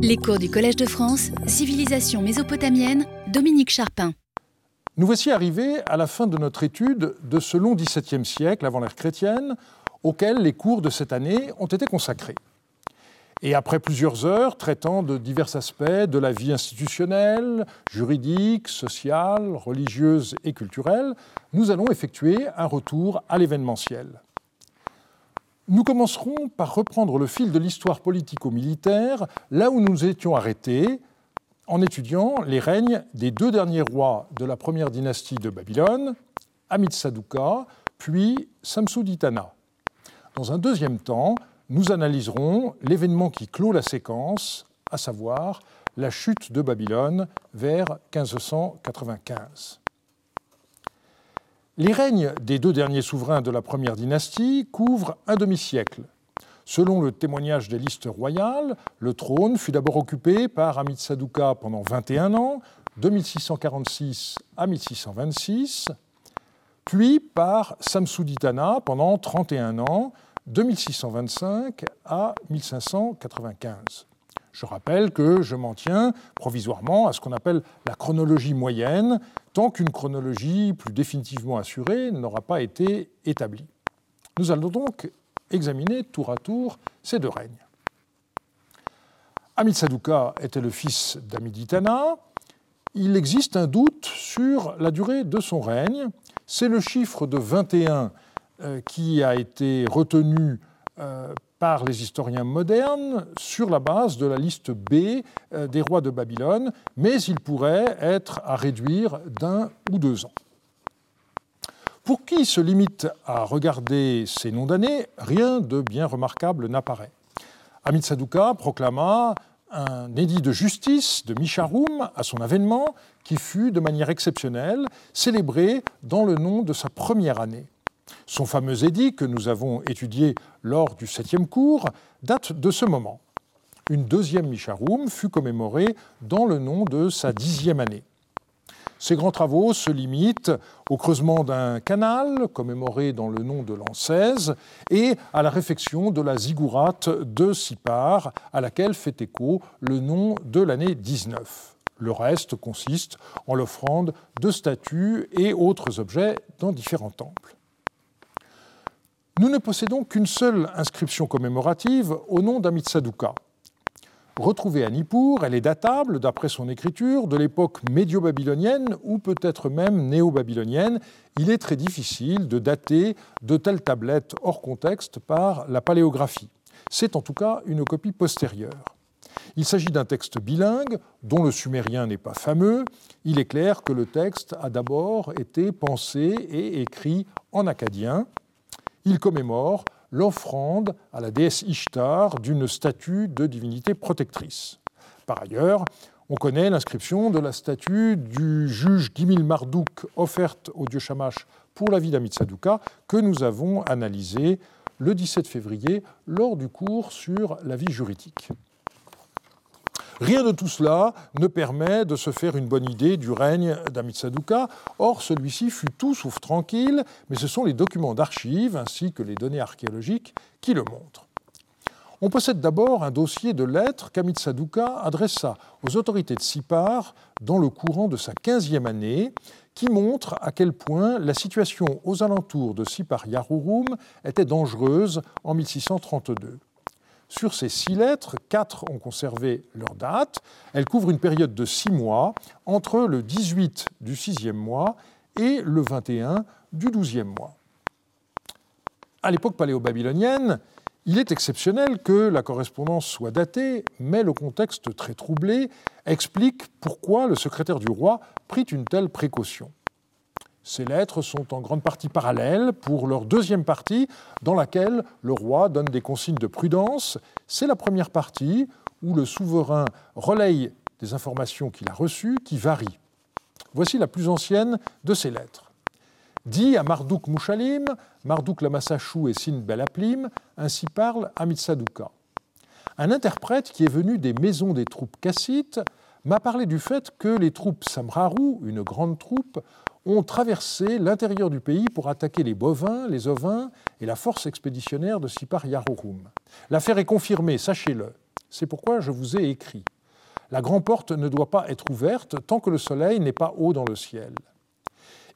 Les cours du Collège de France, Civilisation mésopotamienne, Dominique Charpin. Nous voici arrivés à la fin de notre étude de ce long XVIIe siècle avant l'ère chrétienne, auquel les cours de cette année ont été consacrés. Et après plusieurs heures traitant de divers aspects de la vie institutionnelle, juridique, sociale, religieuse et culturelle, nous allons effectuer un retour à l'événementiel. Nous commencerons par reprendre le fil de l'histoire politico-militaire là où nous étions arrêtés en étudiant les règnes des deux derniers rois de la première dynastie de Babylone, Saduka, puis Samsuditana. Dans un deuxième temps, nous analyserons l'événement qui clôt la séquence, à savoir la chute de Babylone vers 1595. Les règnes des deux derniers souverains de la première dynastie couvrent un demi-siècle. Selon le témoignage des listes royales, le trône fut d'abord occupé par Saduka pendant 21 ans, de 1646 à 1626, puis par Samsuditana pendant 31 ans, de 1625 à 1595. Je rappelle que je m'en tiens provisoirement à ce qu'on appelle la chronologie moyenne, tant qu'une chronologie plus définitivement assurée n'aura pas été établie. Nous allons donc examiner tour à tour ces deux règnes. Saduka était le fils d'Amiditana. Il existe un doute sur la durée de son règne. C'est le chiffre de 21 euh, qui a été retenu euh, par les historiens modernes sur la base de la liste B euh, des rois de Babylone, mais il pourrait être à réduire d'un ou deux ans. Pour qui se limite à regarder ces noms d'années, rien de bien remarquable n'apparaît. Amit Saduka proclama un édit de justice de Misharum à son avènement, qui fut de manière exceptionnelle célébré dans le nom de sa première année. Son fameux édit, que nous avons étudié lors du septième cours, date de ce moment. Une deuxième Misharum fut commémorée dans le nom de sa dixième année. Ces grands travaux se limitent au creusement d'un canal, commémoré dans le nom de l'an 16, et à la réfection de la ziggourate de Sipar, à laquelle fait écho le nom de l'année 19. Le reste consiste en l'offrande de statues et autres objets dans différents temples. Nous ne possédons qu'une seule inscription commémorative au nom d'Amitsaduka. Retrouvée à Nippur, elle est datable, d'après son écriture, de l'époque médio-babylonienne ou peut-être même néo-babylonienne. Il est très difficile de dater de telles tablettes hors contexte par la paléographie. C'est en tout cas une copie postérieure. Il s'agit d'un texte bilingue dont le sumérien n'est pas fameux. Il est clair que le texte a d'abord été pensé et écrit en acadien il commémore l'offrande à la déesse Ishtar d'une statue de divinité protectrice. Par ailleurs, on connaît l'inscription de la statue du juge Gimil Marduk offerte au dieu Shamash pour la vie d'Amitsaduka que nous avons analysée le 17 février lors du cours sur la vie juridique. Rien de tout cela ne permet de se faire une bonne idée du règne d'Amitsaduka. Or, celui-ci fut tout sauf tranquille, mais ce sont les documents d'archives ainsi que les données archéologiques qui le montrent. On possède d'abord un dossier de lettres qu'Amitsaduka adressa aux autorités de Sipar dans le courant de sa 15e année, qui montre à quel point la situation aux alentours de Sipar Yarurum était dangereuse en 1632. Sur ces six lettres, quatre ont conservé leur date. Elles couvrent une période de six mois, entre le 18 du sixième mois et le 21 du douzième mois. À l'époque paléo-babylonienne, il est exceptionnel que la correspondance soit datée, mais le contexte très troublé explique pourquoi le secrétaire du roi prit une telle précaution. Ces lettres sont en grande partie parallèles pour leur deuxième partie, dans laquelle le roi donne des consignes de prudence. C'est la première partie où le souverain relaye des informations qu'il a reçues qui varient. Voici la plus ancienne de ces lettres. Dit à Marduk Mushalim, Marduk Lamassachou et Sin Belaplim, ainsi parle Amitsaduka. Un interprète qui est venu des maisons des troupes cassites m'a parlé du fait que les troupes Samraru, une grande troupe, ont traversé l'intérieur du pays pour attaquer les bovins, les ovins et la force expéditionnaire de Sipar Yarurum. L'affaire est confirmée, sachez-le. C'est pourquoi je vous ai écrit. La grande porte ne doit pas être ouverte tant que le soleil n'est pas haut dans le ciel.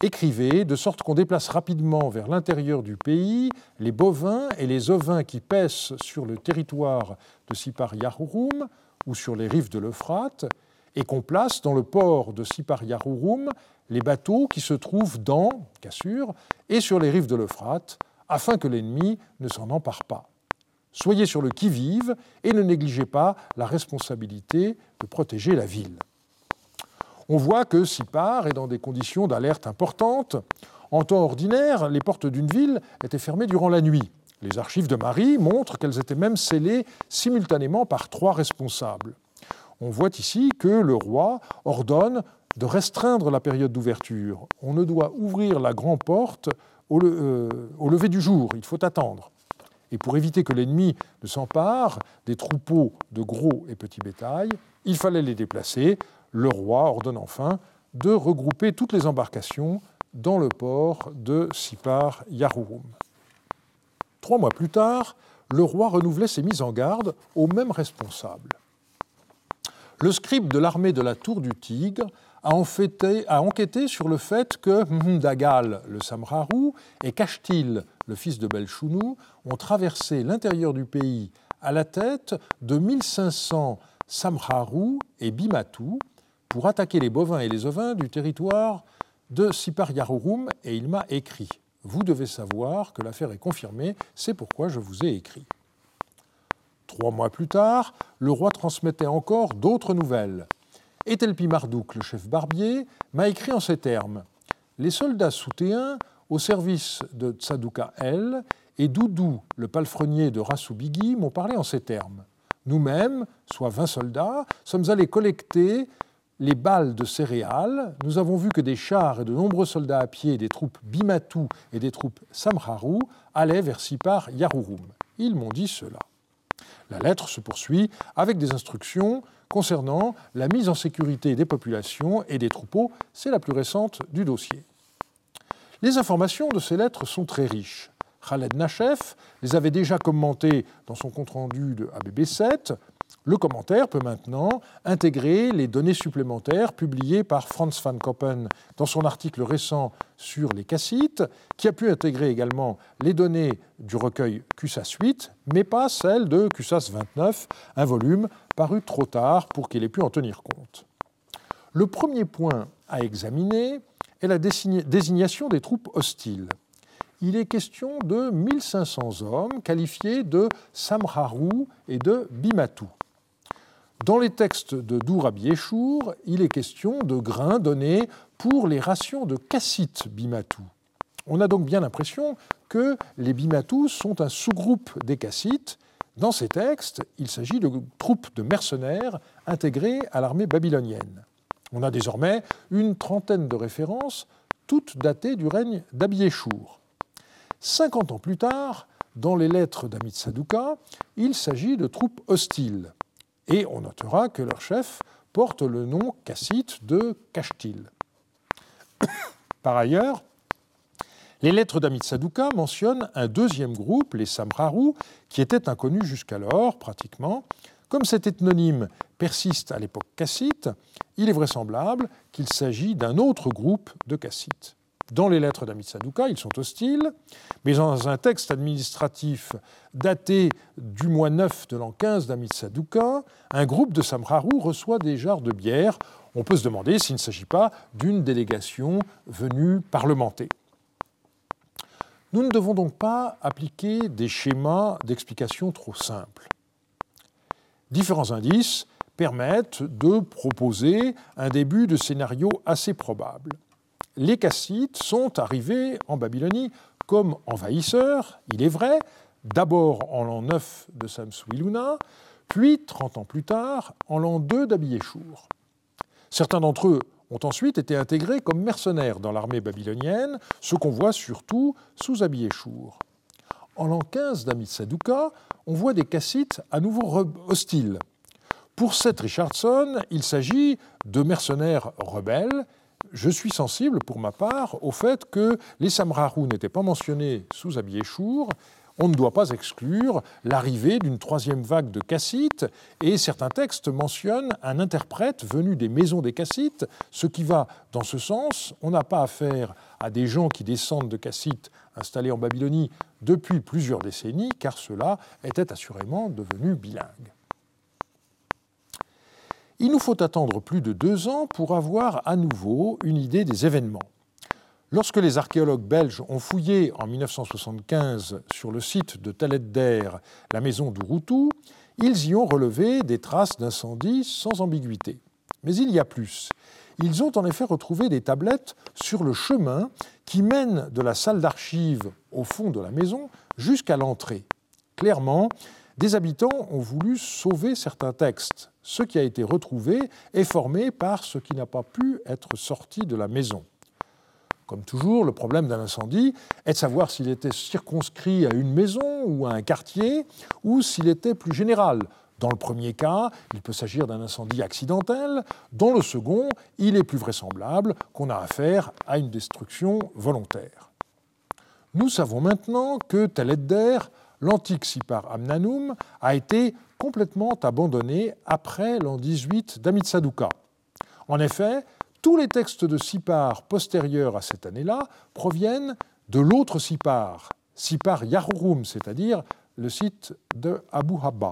Écrivez de sorte qu'on déplace rapidement vers l'intérieur du pays les bovins et les ovins qui paissent sur le territoire de Sipar Yahurum ou sur les rives de l'Euphrate, et qu'on place dans le port de Sipar Yahurum les bateaux qui se trouvent dans Cassure et sur les rives de l'Euphrate, afin que l'ennemi ne s'en empare pas. Soyez sur le qui-vive et ne négligez pas la responsabilité de protéger la ville. On voit que Sipar est dans des conditions d'alerte importantes. En temps ordinaire, les portes d'une ville étaient fermées durant la nuit. Les archives de Marie montrent qu'elles étaient même scellées simultanément par trois responsables. On voit ici que le roi ordonne de restreindre la période d'ouverture. On ne doit ouvrir la grande porte au, euh, au lever du jour, il faut attendre. Et pour éviter que l'ennemi ne s'empare des troupeaux de gros et petits bétail, il fallait les déplacer. Le roi ordonne enfin de regrouper toutes les embarcations dans le port de Sipar Yahurum. Trois mois plus tard, le roi renouvelait ses mises en garde aux mêmes responsables. Le scribe de l'armée de la Tour du Tigre a, enquêté sur le fait que Mdagal, le Samrarou, et Kashtil, le fils de Belchounou, ont traversé l'intérieur du pays à la tête de 1500 Samrarou et Bimatou pour attaquer les bovins et les ovins du territoire de Sipar Yarurum et il m'a écrit. Vous devez savoir que l'affaire est confirmée, c'est pourquoi je vous ai écrit. Trois mois plus tard, le roi transmettait encore d'autres nouvelles. Etelpi Mardouk, le chef barbier, m'a écrit en ces termes Les soldats soutéens au service de Tsadouka El et Doudou, le palefrenier de Rassoubigui, m'ont parlé en ces termes. Nous-mêmes, soit 20 soldats, sommes allés collecter les balles de céréales. Nous avons vu que des chars et de nombreux soldats à pied des troupes Bimatou et des troupes Samharou allaient vers Sipar Yarurum. Ils m'ont dit cela. La lettre se poursuit avec des instructions concernant la mise en sécurité des populations et des troupeaux. C'est la plus récente du dossier. Les informations de ces lettres sont très riches. Khaled Nachef les avait déjà commentées dans son compte-rendu de ABB 7. Le commentaire peut maintenant intégrer les données supplémentaires publiées par Franz van Koppen dans son article récent sur les cassites, qui a pu intégrer également les données du recueil QSAS 8, mais pas celles de QSAS 29, un volume paru trop tard pour qu'il ait pu en tenir compte. Le premier point à examiner est la désignation des troupes hostiles il est question de 1500 hommes qualifiés de Samharou et de Bimatou. Dans les textes de Dourabi Yeshour, il est question de grains donnés pour les rations de Kassit Bimatou. On a donc bien l'impression que les Bimatou sont un sous-groupe des Kassites. Dans ces textes, il s'agit de troupes de mercenaires intégrées à l'armée babylonienne. On a désormais une trentaine de références, toutes datées du règne d'Abiéchour. 50 ans plus tard, dans les lettres d'Amit Sadouka, il s'agit de troupes hostiles. Et on notera que leur chef porte le nom cassite de Kashtil. Par ailleurs, les lettres d'Amit Sadouka mentionnent un deuxième groupe, les Samrarou, qui étaient inconnus jusqu'alors, pratiquement. Comme cet ethnonyme persiste à l'époque cassite, il est vraisemblable qu'il s'agit d'un autre groupe de cassites dans les lettres d'Amitsadouka, ils sont hostiles, mais dans un texte administratif daté du mois 9 de l'an 15 d'Amitsadouka, un groupe de Samrarou reçoit des jarres de bière. On peut se demander s'il ne s'agit pas d'une délégation venue parlementer. Nous ne devons donc pas appliquer des schémas d'explication trop simples. Différents indices permettent de proposer un début de scénario assez probable les Kassites sont arrivés en Babylonie comme envahisseurs, il est vrai, d'abord en l'an 9 de Samsuiluna, puis 30 ans plus tard en l'an 2 d'Abiéchour. Certains d'entre eux ont ensuite été intégrés comme mercenaires dans l'armée babylonienne, ce qu'on voit surtout sous Abiéchour. En l'an 15 d'Amitsadouka, on voit des Kassites à nouveau hostiles. Pour Seth Richardson, il s'agit de mercenaires rebelles je suis sensible, pour ma part, au fait que les Samrarou n'étaient pas mentionnés sous Abiéchour. On ne doit pas exclure l'arrivée d'une troisième vague de cassites, et certains textes mentionnent un interprète venu des maisons des cassites, ce qui va dans ce sens. On n'a pas affaire à des gens qui descendent de cassites installés en Babylonie depuis plusieurs décennies, car cela était assurément devenu bilingue. Il nous faut attendre plus de deux ans pour avoir à nouveau une idée des événements. Lorsque les archéologues belges ont fouillé en 1975 sur le site de Talet la maison d'Urutu, ils y ont relevé des traces d'incendie sans ambiguïté. Mais il y a plus. Ils ont en effet retrouvé des tablettes sur le chemin qui mène de la salle d'archives au fond de la maison jusqu'à l'entrée. Clairement, des habitants ont voulu sauver certains textes. Ce qui a été retrouvé est formé par ce qui n'a pas pu être sorti de la maison. Comme toujours, le problème d'un incendie est de savoir s'il était circonscrit à une maison ou à un quartier, ou s'il était plus général. Dans le premier cas, il peut s'agir d'un incendie accidentel. Dans le second, il est plus vraisemblable qu'on a affaire à une destruction volontaire. Nous savons maintenant que Taledder, l'antique Sipar Amnanum, a été complètement abandonné après l'an 18 d'Amitsaduka. En effet, tous les textes de Sipar postérieurs à cette année-là proviennent de l'autre Sipar, Sipar Yahurum, c'est-à-dire le site de Abu Habba.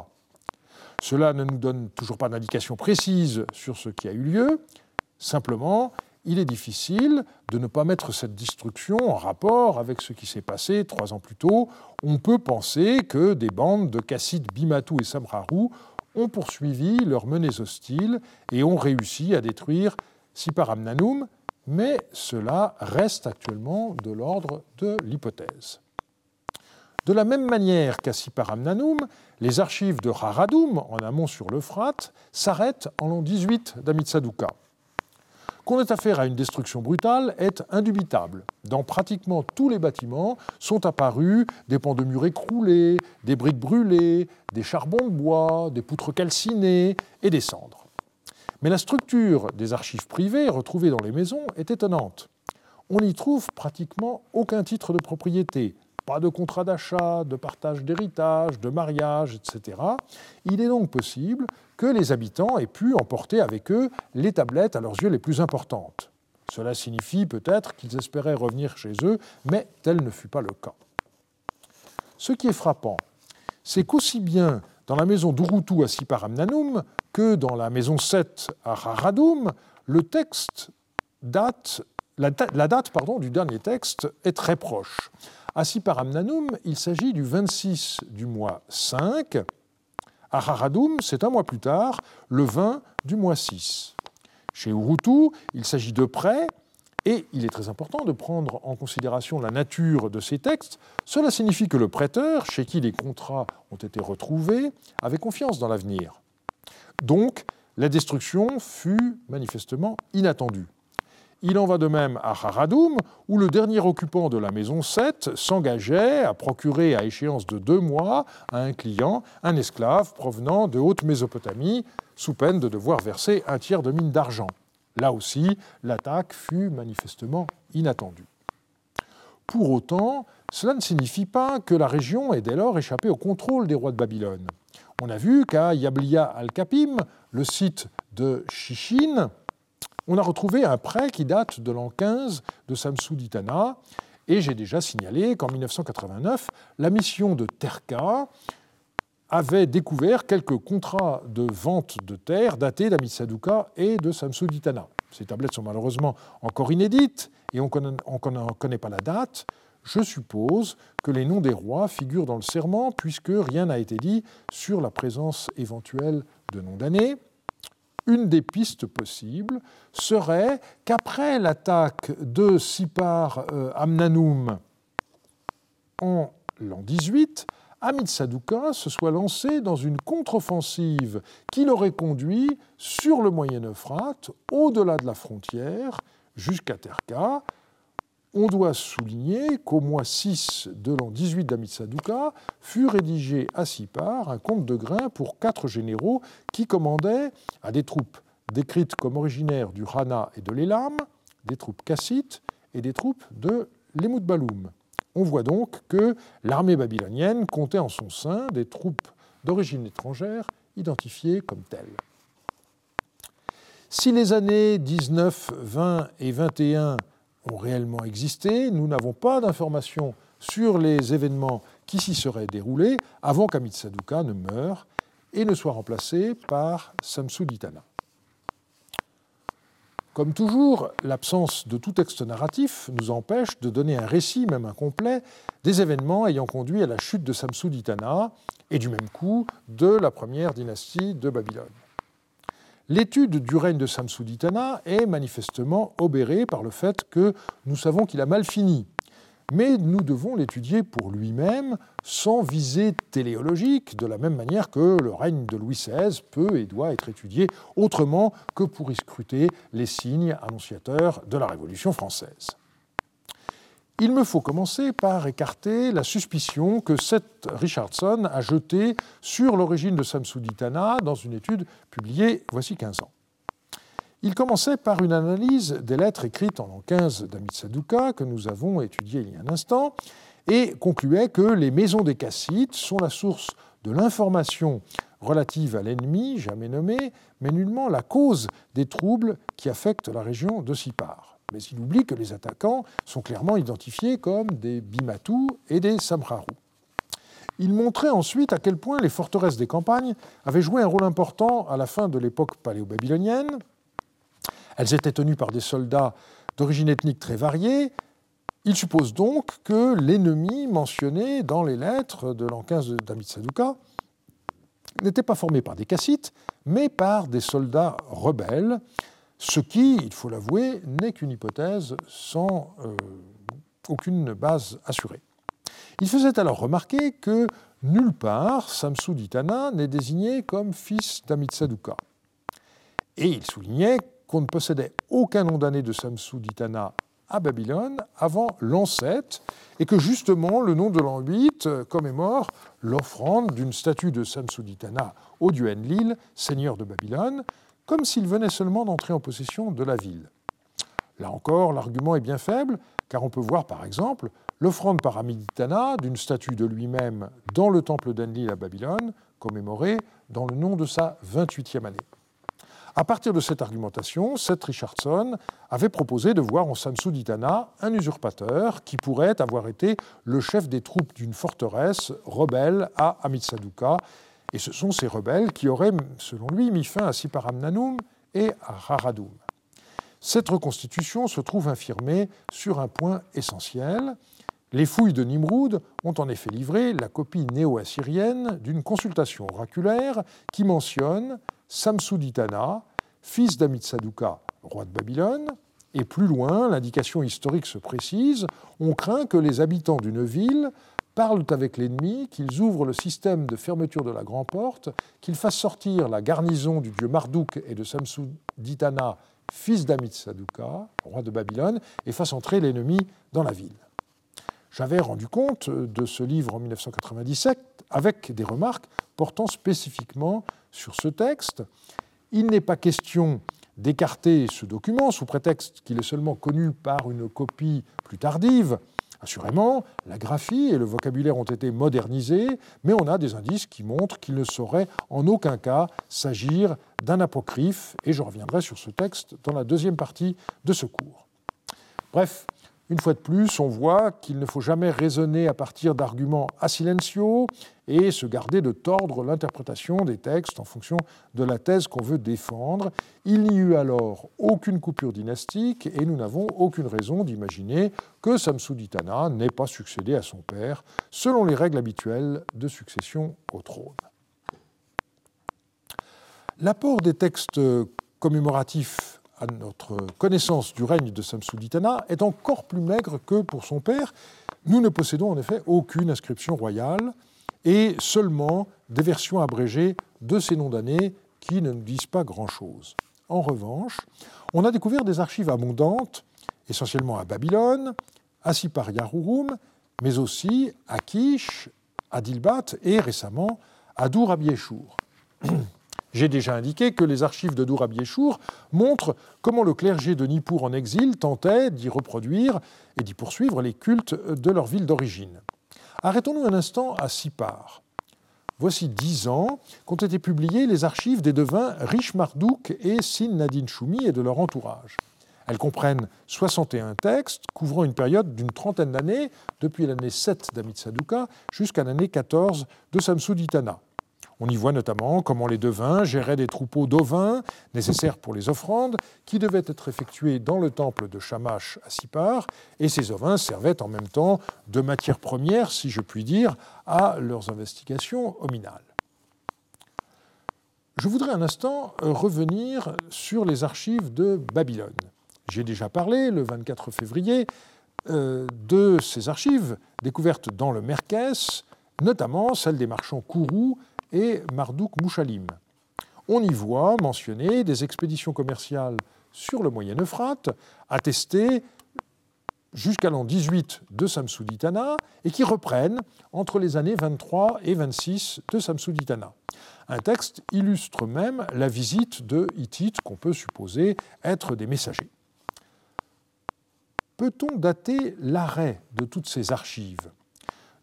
Cela ne nous donne toujours pas d'indication précise sur ce qui a eu lieu, simplement il est difficile de ne pas mettre cette destruction en rapport avec ce qui s'est passé trois ans plus tôt. On peut penser que des bandes de Kassid, Bimatu et Samraru ont poursuivi leurs menées hostiles et ont réussi à détruire Siparamnanum, mais cela reste actuellement de l'ordre de l'hypothèse. De la même manière qu'à Siparamnanum, les archives de Haradum, en amont sur l'Euphrate, s'arrêtent en l'an 18 d'Amitsaduka. Qu'on ait affaire à une destruction brutale est indubitable. Dans pratiquement tous les bâtiments sont apparus des pans de murs écroulés, des briques brûlées, des charbons de bois, des poutres calcinées et des cendres. Mais la structure des archives privées retrouvées dans les maisons est étonnante. On n'y trouve pratiquement aucun titre de propriété, pas de contrat d'achat, de partage d'héritage, de mariage, etc. Il est donc possible que les habitants aient pu emporter avec eux les tablettes à leurs yeux les plus importantes. Cela signifie peut-être qu'ils espéraient revenir chez eux, mais tel ne fut pas le cas. Ce qui est frappant, c'est qu'aussi bien dans la maison d'Urutu à Siparamnanum que dans la maison 7 à Haradum, le texte date, la, date pardon, du dernier texte est très proche. À Siparamnanum, il s'agit du 26 du mois 5. À Haradum, c'est un mois plus tard, le 20 du mois 6. Chez Urutu, il s'agit de près, et il est très important de prendre en considération la nature de ces textes. Cela signifie que le prêteur, chez qui les contrats ont été retrouvés, avait confiance dans l'avenir. Donc, la destruction fut manifestement inattendue. Il en va de même à Haradum, où le dernier occupant de la maison 7 s'engageait à procurer à échéance de deux mois à un client un esclave provenant de Haute-Mésopotamie, sous peine de devoir verser un tiers de mine d'argent. Là aussi, l'attaque fut manifestement inattendue. Pour autant, cela ne signifie pas que la région ait dès lors échappé au contrôle des rois de Babylone. On a vu qu'à Yablia al-Kapim, le site de Chichine, on a retrouvé un prêt qui date de l'an 15 de Samsuditana, et j'ai déjà signalé qu'en 1989, la mission de Terka avait découvert quelques contrats de vente de terre datés d'Amisaduka et de Samsuditana. Ces tablettes sont malheureusement encore inédites et on ne connaît pas la date. Je suppose que les noms des rois figurent dans le serment puisque rien n'a été dit sur la présence éventuelle de noms d'années. Une des pistes possibles serait qu'après l'attaque de Sipar euh, Amnanum en l'an 18, Hamid Sadouka se soit lancé dans une contre-offensive qui l'aurait conduit sur le Moyen-Euphrate, au-delà de la frontière, jusqu'à Terka. On doit souligner qu'au mois 6 de l'an 18 d'Hamid Sadouka fut rédigé à Sipar un compte de grains pour quatre généraux qui commandaient à des troupes décrites comme originaires du Rana et de l'Elam, des troupes cassites et des troupes de l'Emoudbaloum. On voit donc que l'armée babylonienne comptait en son sein des troupes d'origine étrangère identifiées comme telles. Si les années 19, 20 et 21 ont réellement existé, nous n'avons pas d'informations sur les événements qui s'y seraient déroulés avant qu'Amitsaduka ne meure et ne soit remplacé par Samsuditana. Comme toujours, l'absence de tout texte narratif nous empêche de donner un récit, même incomplet, des événements ayant conduit à la chute de Samsuditana et du même coup de la première dynastie de Babylone. L'étude du règne de Samsuditana est manifestement obérée par le fait que nous savons qu'il a mal fini, mais nous devons l'étudier pour lui-même sans visée téléologique, de la même manière que le règne de Louis XVI peut et doit être étudié autrement que pour y scruter les signes annonciateurs de la Révolution française. Il me faut commencer par écarter la suspicion que Seth Richardson a jetée sur l'origine de Samsuditana dans une étude publiée voici 15 ans. Il commençait par une analyse des lettres écrites en l'an 15 d'Amit Saduka, que nous avons étudiées il y a un instant, et concluait que les maisons des Cassites sont la source de l'information relative à l'ennemi, jamais nommé, mais nullement la cause des troubles qui affectent la région de Sipar. Mais il oublie que les attaquants sont clairement identifiés comme des Bimatou et des Samraru. Il montrait ensuite à quel point les forteresses des campagnes avaient joué un rôle important à la fin de l'époque paléo-babylonienne, elles étaient tenues par des soldats d'origine ethnique très variée. Il suppose donc que l'ennemi mentionné dans les lettres de l'an 15 d'Amit Saduka n'était pas formé par des cassites, mais par des soldats rebelles, ce qui, il faut l'avouer, n'est qu'une hypothèse sans euh, aucune base assurée. Il faisait alors remarquer que nulle part Samsou d'Itana n'est désigné comme fils d'Amit Saduka. Et il soulignait qu'on ne possédait aucun nom d'année de Samsuditana à Babylone avant l'an 7, et que justement le nom de l'an 8 commémore l'offrande d'une statue de Samsuditana au dieu Enlil, seigneur de Babylone, comme s'il venait seulement d'entrer en possession de la ville. Là encore, l'argument est bien faible, car on peut voir par exemple l'offrande par Amiditana d'une statue de lui-même dans le temple d'Enlil à Babylone, commémorée dans le nom de sa 28e année. À partir de cette argumentation, Seth Richardson avait proposé de voir en Samsuditana un usurpateur qui pourrait avoir été le chef des troupes d'une forteresse rebelle à Amitsaduka. Et ce sont ces rebelles qui auraient, selon lui, mis fin à Siparamnanum et à Raradum. Cette reconstitution se trouve infirmée sur un point essentiel. Les fouilles de Nimrud ont en effet livré la copie néo-assyrienne d'une consultation oraculaire qui mentionne Samsuditana, fils d'Amitsaduka, roi de Babylone, et plus loin, l'indication historique se précise, on craint que les habitants d'une ville parlent avec l'ennemi, qu'ils ouvrent le système de fermeture de la grande porte, qu'ils fassent sortir la garnison du dieu Marduk et de Samsuditana, fils d'Amitsaduka, roi de Babylone, et fassent entrer l'ennemi dans la ville. J'avais rendu compte de ce livre en 1997 avec des remarques portant spécifiquement sur ce texte. Il n'est pas question d'écarter ce document sous prétexte qu'il est seulement connu par une copie plus tardive. Assurément, la graphie et le vocabulaire ont été modernisés, mais on a des indices qui montrent qu'il ne saurait en aucun cas s'agir d'un apocryphe, et je reviendrai sur ce texte dans la deuxième partie de ce cours. Bref, une fois de plus, on voit qu'il ne faut jamais raisonner à partir d'arguments a silencio et se garder de tordre l'interprétation des textes en fonction de la thèse qu'on veut défendre. Il n'y eut alors aucune coupure dynastique et nous n'avons aucune raison d'imaginer que Samsuditana n'ait pas succédé à son père selon les règles habituelles de succession au trône. L'apport des textes commémoratifs notre connaissance du règne de Samsuditana est encore plus maigre que pour son père. Nous ne possédons en effet aucune inscription royale et seulement des versions abrégées de ces noms d'années qui ne nous disent pas grand-chose. En revanche, on a découvert des archives abondantes, essentiellement à Babylone, à Sipar-Yarurum, mais aussi à Kish, à Dilbat et récemment à Dour J'ai déjà indiqué que les archives de Dourabiéchour montrent comment le clergé de Nippur en exil tentait d'y reproduire et d'y poursuivre les cultes de leur ville d'origine. Arrêtons-nous un instant à Sipar. Voici dix ans qu'ont été publiées les archives des devins Riche Mardouk et Sin Nadine Choumi et de leur entourage. Elles comprennent 61 textes couvrant une période d'une trentaine d'années, depuis l'année 7 d'Amitsaduka jusqu'à l'année 14 de Samsuditana. On y voit notamment comment les devins géraient des troupeaux d'ovins nécessaires pour les offrandes qui devaient être effectuées dans le temple de Shamash à Sipar, et ces ovins servaient en même temps de matière première, si je puis dire, à leurs investigations hominales. Je voudrais un instant revenir sur les archives de Babylone. J'ai déjà parlé le 24 février euh, de ces archives découvertes dans le Merkès, notamment celles des marchands Kourou et Marduk Mouchalim. On y voit mentionner des expéditions commerciales sur le Moyen Euphrate, attestées jusqu'à l'an 18 de Samsuditana et qui reprennent entre les années 23 et 26 de Samsuditana. Un texte illustre même la visite de Hittites qu'on peut supposer être des messagers. Peut-on dater l'arrêt de toutes ces archives?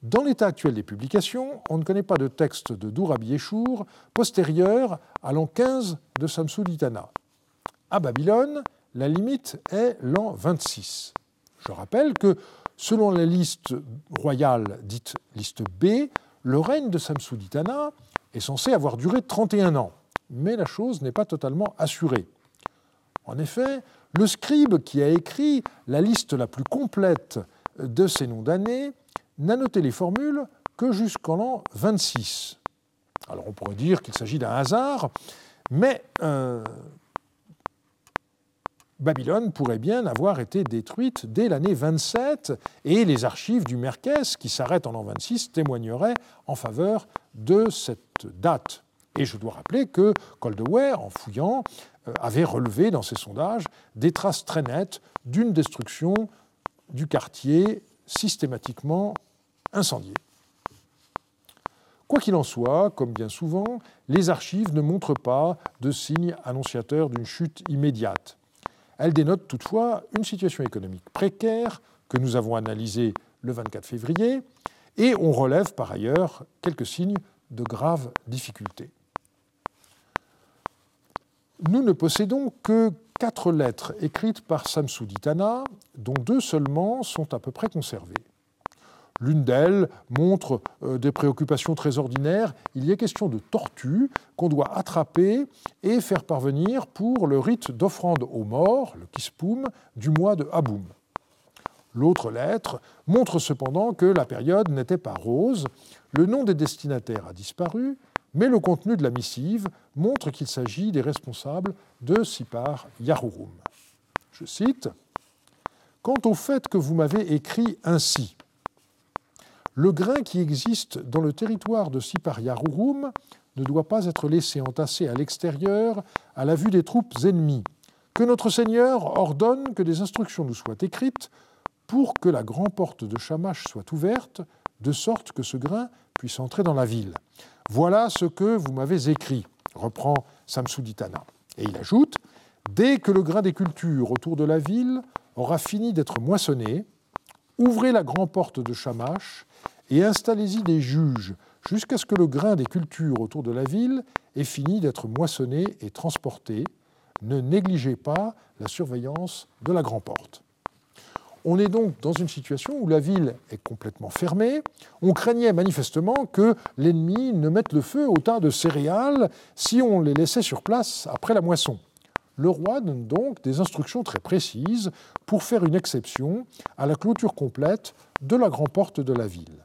Dans l'état actuel des publications, on ne connaît pas de texte de Dourabi Yeshour postérieur à l'an 15 de Samsuditana. À Babylone, la limite est l'an 26. Je rappelle que, selon la liste royale dite liste B, le règne de Samsuditana est censé avoir duré 31 ans, mais la chose n'est pas totalement assurée. En effet, le scribe qui a écrit la liste la plus complète de ces noms d'années n'a noté les formules que jusqu'en l'an 26. Alors on pourrait dire qu'il s'agit d'un hasard, mais euh, Babylone pourrait bien avoir été détruite dès l'année 27 et les archives du Merkès, qui s'arrêtent en l'an 26, témoigneraient en faveur de cette date. Et je dois rappeler que Coldewey, en fouillant, euh, avait relevé dans ses sondages des traces très nettes d'une destruction du quartier systématiquement Quoi qu'il en soit, comme bien souvent, les archives ne montrent pas de signes annonciateurs d'une chute immédiate. Elles dénotent toutefois une situation économique précaire que nous avons analysée le 24 février, et on relève par ailleurs quelques signes de graves difficultés. Nous ne possédons que quatre lettres écrites par Samsuditana, dont deux seulement sont à peu près conservées. L'une d'elles montre euh, des préoccupations très ordinaires. Il y a question de tortues qu'on doit attraper et faire parvenir pour le rite d'offrande aux morts, le kispoum, du mois de Haboum. L'autre lettre montre cependant que la période n'était pas rose. Le nom des destinataires a disparu, mais le contenu de la missive montre qu'il s'agit des responsables de Sipar Yahurum. Je cite Quant au fait que vous m'avez écrit ainsi, le grain qui existe dans le territoire de Sipariarurum ne doit pas être laissé entasser à l'extérieur à la vue des troupes ennemies. Que notre Seigneur ordonne que des instructions nous soient écrites pour que la grande porte de Shamash soit ouverte, de sorte que ce grain puisse entrer dans la ville. Voilà ce que vous m'avez écrit, reprend Samsuditana. Et il ajoute Dès que le grain des cultures autour de la ville aura fini d'être moissonné, ouvrez la grande porte de Shamash et installez-y des juges jusqu'à ce que le grain des cultures autour de la ville ait fini d'être moissonné et transporté. Ne négligez pas la surveillance de la grande porte. On est donc dans une situation où la ville est complètement fermée. On craignait manifestement que l'ennemi ne mette le feu au tas de céréales si on les laissait sur place après la moisson. Le roi donne donc des instructions très précises pour faire une exception à la clôture complète de la grande porte de la ville.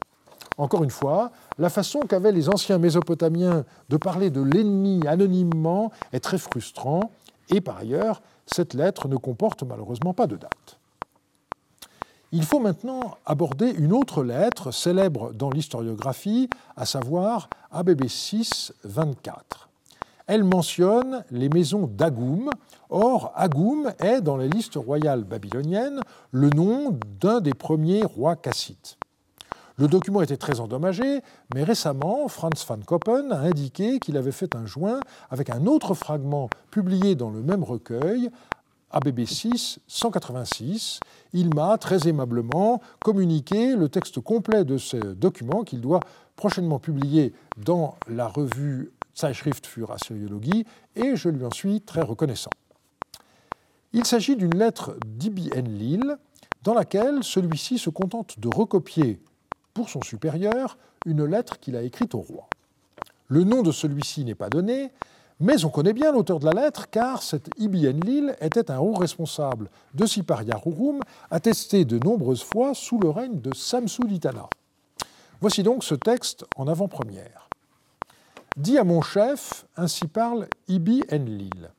Encore une fois, la façon qu'avaient les anciens Mésopotamiens de parler de l'ennemi anonymement est très frustrant, et par ailleurs, cette lettre ne comporte malheureusement pas de date. Il faut maintenant aborder une autre lettre célèbre dans l'historiographie, à savoir ABB 6, 24. Elle mentionne les maisons d'Agoum. Or, Agoum est, dans les listes royales babyloniennes, le nom d'un des premiers rois cassites. Le document était très endommagé, mais récemment, Franz van Koppen a indiqué qu'il avait fait un joint avec un autre fragment publié dans le même recueil, ABB 6 186. Il m'a très aimablement communiqué le texte complet de ce document qu'il doit prochainement publier dans la revue Zeitschrift für Assyriologie et je lui en suis très reconnaissant. Il s'agit d'une lettre d'Ibi Enlil dans laquelle celui-ci se contente de recopier pour son supérieur une lettre qu'il a écrite au roi. Le nom de celui-ci n'est pas donné, mais on connaît bien l'auteur de la lettre car cet Ibn Enlil était un haut responsable de Siparia Rurum, attesté de nombreuses fois sous le règne de Samsuditana. Voici donc ce texte en avant-première. Dis à mon chef, ainsi parle Ibi Enlil.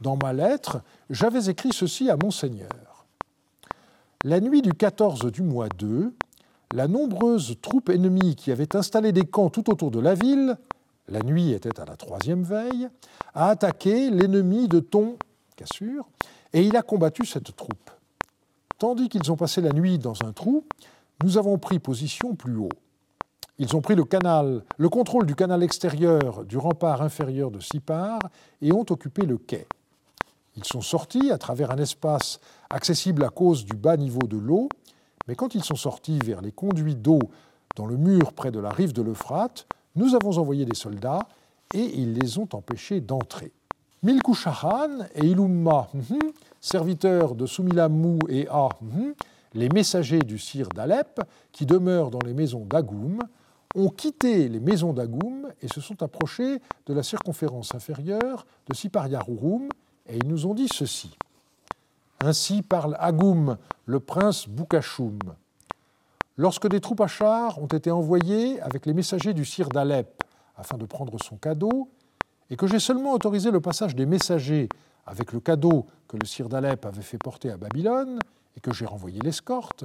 Dans ma lettre, j'avais écrit ceci à Monseigneur. La nuit du 14 du mois 2, la nombreuse troupe ennemie qui avait installé des camps tout autour de la ville, la nuit était à la troisième veille, a attaqué l'ennemi de Ton, Cassure, et il a combattu cette troupe. Tandis qu'ils ont passé la nuit dans un trou, nous avons pris position plus haut. Ils ont pris le, canal, le contrôle du canal extérieur du rempart inférieur de Sipar et ont occupé le quai. Ils sont sortis à travers un espace accessible à cause du bas niveau de l'eau mais quand ils sont sortis vers les conduits d'eau dans le mur près de la rive de l'Euphrate, nous avons envoyé des soldats et ils les ont empêchés d'entrer. Milkushahan et Ilumma, mhm, serviteurs de Sumilamou et A, mhm, les messagers du sire d'Alep, qui demeurent dans les maisons d'Agoum, ont quitté les maisons d'Agoum et se sont approchés de la circonférence inférieure de Sipariarurum, et ils nous ont dit ceci. Ainsi parle Agoum, le prince Boukachoum. Lorsque des troupes à chars ont été envoyées avec les messagers du sire d'Alep afin de prendre son cadeau, et que j'ai seulement autorisé le passage des messagers avec le cadeau que le sire d'Alep avait fait porter à Babylone, et que j'ai renvoyé l'escorte,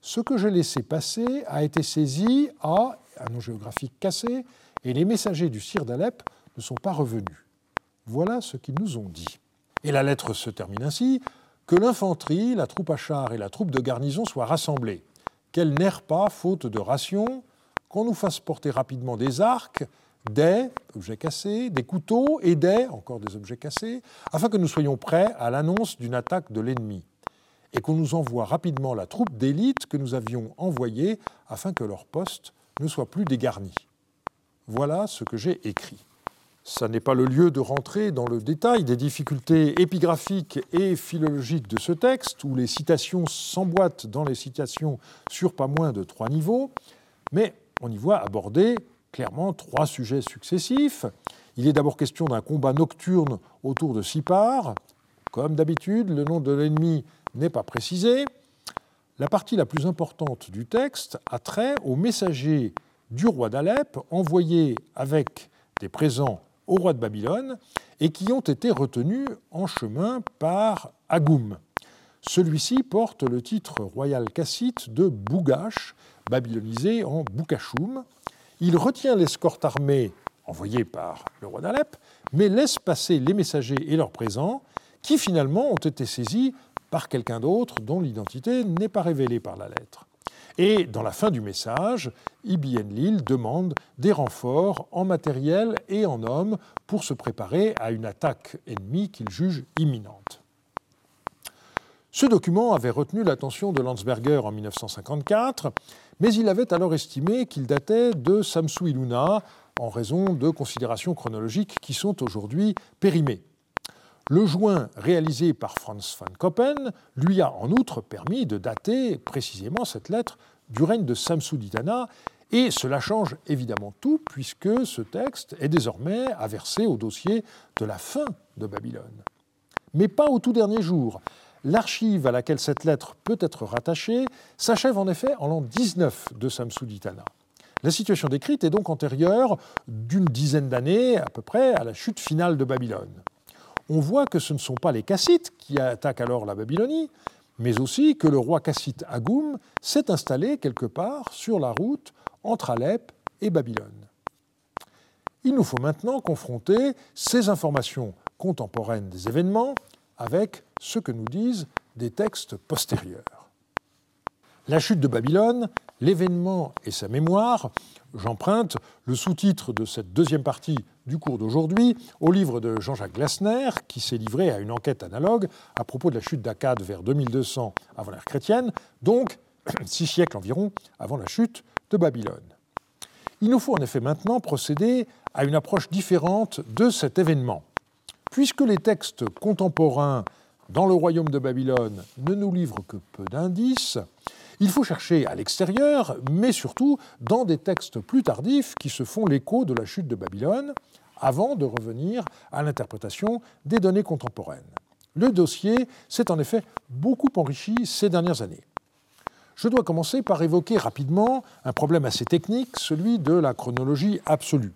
ce que j'ai laissé passer a été saisi à un nom géographique cassé, et les messagers du sire d'Alep ne sont pas revenus. Voilà ce qu'ils nous ont dit. Et la lettre se termine ainsi que l'infanterie, la troupe à char et la troupe de garnison soient rassemblées, qu'elles n'errent pas faute de rations, qu'on nous fasse porter rapidement des arcs, des objets cassés, des couteaux et des, encore des objets cassés, afin que nous soyons prêts à l'annonce d'une attaque de l'ennemi, et qu'on nous envoie rapidement la troupe d'élite que nous avions envoyée afin que leur poste ne soit plus dégarni. Voilà ce que j'ai écrit. Ce n'est pas le lieu de rentrer dans le détail des difficultés épigraphiques et philologiques de ce texte, où les citations s'emboîtent dans les citations sur pas moins de trois niveaux, mais on y voit aborder clairement trois sujets successifs. Il est d'abord question d'un combat nocturne autour de Sipar. Comme d'habitude, le nom de l'ennemi n'est pas précisé. La partie la plus importante du texte a trait aux messagers du roi d'Alep envoyés avec des présents au roi de Babylone et qui ont été retenus en chemin par Agoum. Celui-ci porte le titre royal cassite de Bougache, babylonisé en Boukachoum. Il retient l'escorte armée envoyée par le roi d'Alep, mais laisse passer les messagers et leurs présents, qui finalement ont été saisis par quelqu'un d'autre dont l'identité n'est pas révélée par la lettre. Et dans la fin du message, Ibn Lil demande des renforts en matériel et en hommes pour se préparer à une attaque ennemie qu'il juge imminente. Ce document avait retenu l'attention de Landsberger en 1954, mais il avait alors estimé qu'il datait de Samsu Iluna en raison de considérations chronologiques qui sont aujourd'hui périmées. Le joint réalisé par Franz van Koppen lui a en outre permis de dater précisément cette lettre du règne de Samsuditana, et cela change évidemment tout puisque ce texte est désormais aversé au dossier de la fin de Babylone. Mais pas au tout dernier jour. L'archive à laquelle cette lettre peut être rattachée s'achève en effet en l'an 19 de Samsuditana. La situation décrite est donc antérieure d'une dizaine d'années à peu près à la chute finale de Babylone on voit que ce ne sont pas les Kassites qui attaquent alors la Babylonie, mais aussi que le roi cassite Agoum s'est installé quelque part sur la route entre Alep et Babylone. Il nous faut maintenant confronter ces informations contemporaines des événements avec ce que nous disent des textes postérieurs. La chute de Babylone L'événement et sa mémoire, j'emprunte le sous-titre de cette deuxième partie du cours d'aujourd'hui au livre de Jean-Jacques Glasner, qui s'est livré à une enquête analogue à propos de la chute d'Akkad vers 2200 avant l'ère chrétienne, donc six siècles environ avant la chute de Babylone. Il nous faut en effet maintenant procéder à une approche différente de cet événement. Puisque les textes contemporains dans le royaume de Babylone ne nous livrent que peu d'indices, il faut chercher à l'extérieur, mais surtout dans des textes plus tardifs qui se font l'écho de la chute de Babylone, avant de revenir à l'interprétation des données contemporaines. Le dossier s'est en effet beaucoup enrichi ces dernières années. Je dois commencer par évoquer rapidement un problème assez technique, celui de la chronologie absolue.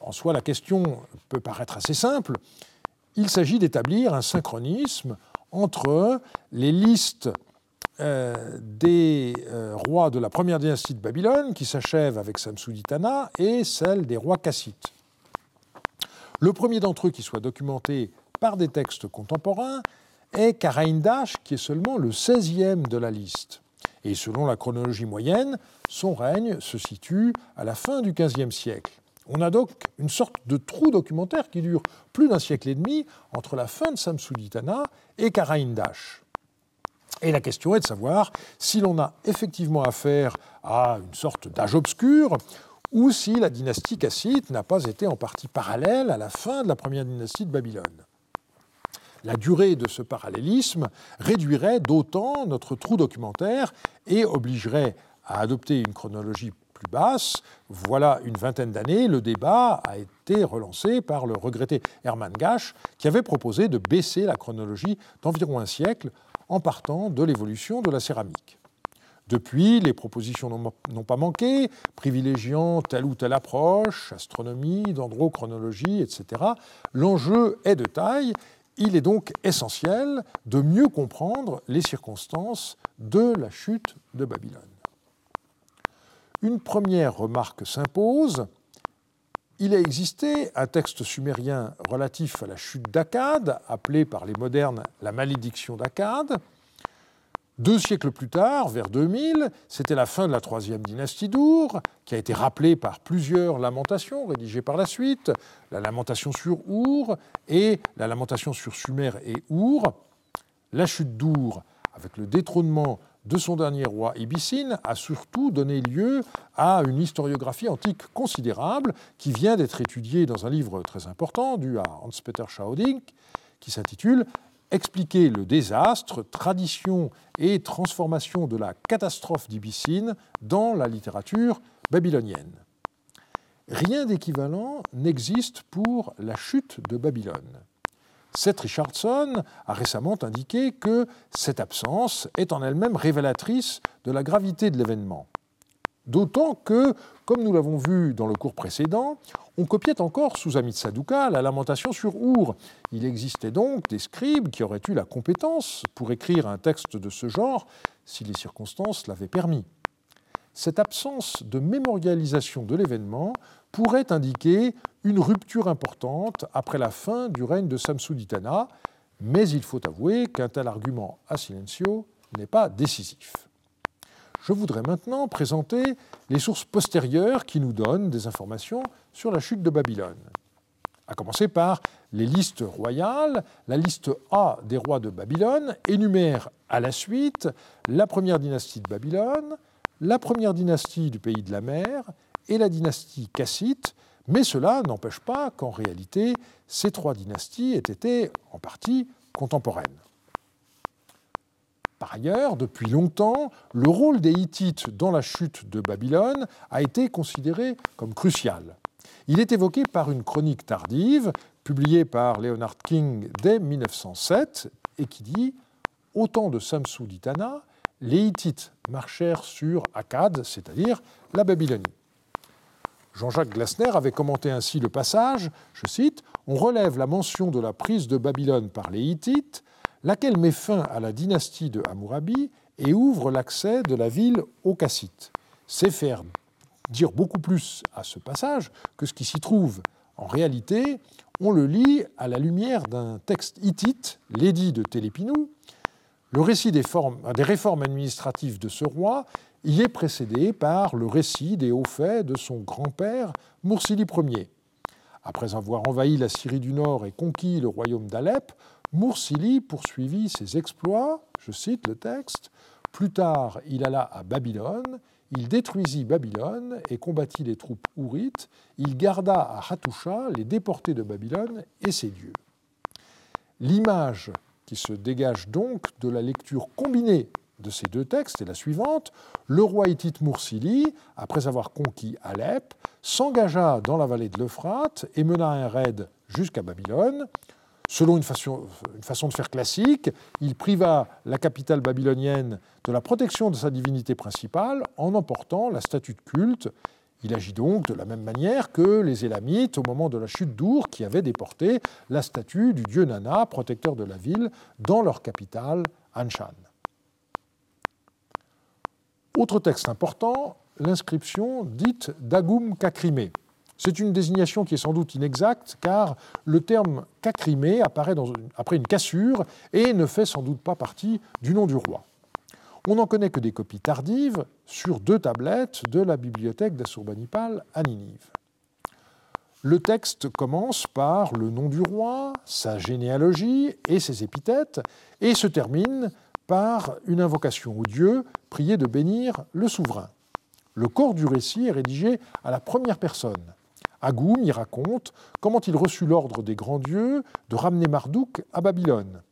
En soi, la question peut paraître assez simple. Il s'agit d'établir un synchronisme entre les listes euh, des euh, rois de la première dynastie de Babylone, qui s'achève avec Samsuditana, et celle des rois kassites. Le premier d'entre eux qui soit documenté par des textes contemporains est Karaindash, qui est seulement le 16e de la liste. Et selon la chronologie moyenne, son règne se situe à la fin du XVe siècle. On a donc une sorte de trou documentaire qui dure plus d'un siècle et demi entre la fin de Samsuditana et Karaindash. Et la question est de savoir si l'on a effectivement affaire à une sorte d'âge obscur ou si la dynastie cassite n'a pas été en partie parallèle à la fin de la première dynastie de Babylone. La durée de ce parallélisme réduirait d'autant notre trou documentaire et obligerait à adopter une chronologie plus basse. Voilà une vingtaine d'années, le débat a été relancé par le regretté Hermann Gasch, qui avait proposé de baisser la chronologie d'environ un siècle en partant de l'évolution de la céramique. Depuis, les propositions n'ont pas manqué, privilégiant telle ou telle approche, astronomie, dendrochronologie, etc. L'enjeu est de taille. Il est donc essentiel de mieux comprendre les circonstances de la chute de Babylone. Une première remarque s'impose. Il a existé un texte sumérien relatif à la chute d'Akkad, appelé par les modernes la malédiction d'Akkad. Deux siècles plus tard, vers 2000, c'était la fin de la troisième dynastie d'Our, qui a été rappelée par plusieurs lamentations rédigées par la suite, la lamentation sur Our et la lamentation sur Sumer et Our. La chute d'Our, avec le détrônement de son dernier roi Ibissine a surtout donné lieu à une historiographie antique considérable qui vient d'être étudiée dans un livre très important dû à Hans-Peter Schauding qui s'intitule Expliquer le désastre, tradition et transformation de la catastrophe d'Ibissine dans la littérature babylonienne. Rien d'équivalent n'existe pour la chute de Babylone. Seth Richardson a récemment indiqué que cette absence est en elle-même révélatrice de la gravité de l'événement. D'autant que, comme nous l'avons vu dans le cours précédent, on copiait encore sous Amitsaduka la lamentation sur Our. Il existait donc des scribes qui auraient eu la compétence pour écrire un texte de ce genre si les circonstances l'avaient permis. Cette absence de mémorialisation de l'événement pourrait indiquer une rupture importante après la fin du règne de Samsuditana, mais il faut avouer qu'un tel argument a silencio n'est pas décisif. Je voudrais maintenant présenter les sources postérieures qui nous donnent des informations sur la chute de Babylone. À commencer par les listes royales, la liste A des rois de Babylone énumère à la suite la première dynastie de Babylone, la première dynastie du pays de la mer et la dynastie cassite, mais cela n'empêche pas qu'en réalité, ces trois dynasties aient été en partie contemporaines. Par ailleurs, depuis longtemps, le rôle des Hittites dans la chute de Babylone a été considéré comme crucial. Il est évoqué par une chronique tardive, publiée par Leonard King dès 1907, et qui dit Au temps de Samsuditana, les Hittites marchèrent sur Akkad, c'est-à-dire la Babylonie. Jean-Jacques Glasner avait commenté ainsi le passage, je cite, On relève la mention de la prise de Babylone par les Hittites, laquelle met fin à la dynastie de Hammurabi et ouvre l'accès de la ville aux Kassites. C'est faire dire beaucoup plus à ce passage que ce qui s'y trouve. En réalité, on le lit à la lumière d'un texte hittite, l'édit de Télépinou, Le récit des, réformes administratives de ce roi y est précédé par le récit des hauts faits de son grand-père, Mursili Ier. Après avoir envahi la Syrie du Nord et conquis le royaume d'Alep, Mursili poursuivit ses exploits, je cite le texte, plus tard il alla à Babylone, il détruisit Babylone et combattit les troupes ourites, il garda à Hattusha les déportés de Babylone et ses dieux. L'image qui se dégage donc de la lecture combinée de ces deux textes est la suivante. Le roi hittite Mursili, après avoir conquis Alep, s'engagea dans la vallée de l'Euphrate et mena un raid jusqu'à Babylone. Selon une façon, une façon, de faire classique, il priva la capitale babylonienne de la protection de sa divinité principale en emportant la statue de culte il agit donc de la même manière que les Élamites au moment de la chute d'Our qui avaient déporté la statue du dieu Nana, protecteur de la ville, dans leur capitale, Anshan. Autre texte important, l'inscription dite d'Agum Kakrimé. C'est une désignation qui est sans doute inexacte car le terme Kakrimé apparaît après une cassure et ne fait sans doute pas partie du nom du roi. On n'en connaît que des copies tardives sur deux tablettes de la bibliothèque d'Assurbanipal à Ninive. Le texte commence par le nom du roi, sa généalogie et ses épithètes, et se termine par une invocation au dieu, prié de bénir le souverain. Le corps du récit est rédigé à la première personne. Agoum y raconte comment il reçut l'ordre des grands dieux de ramener Marduk à Babylone.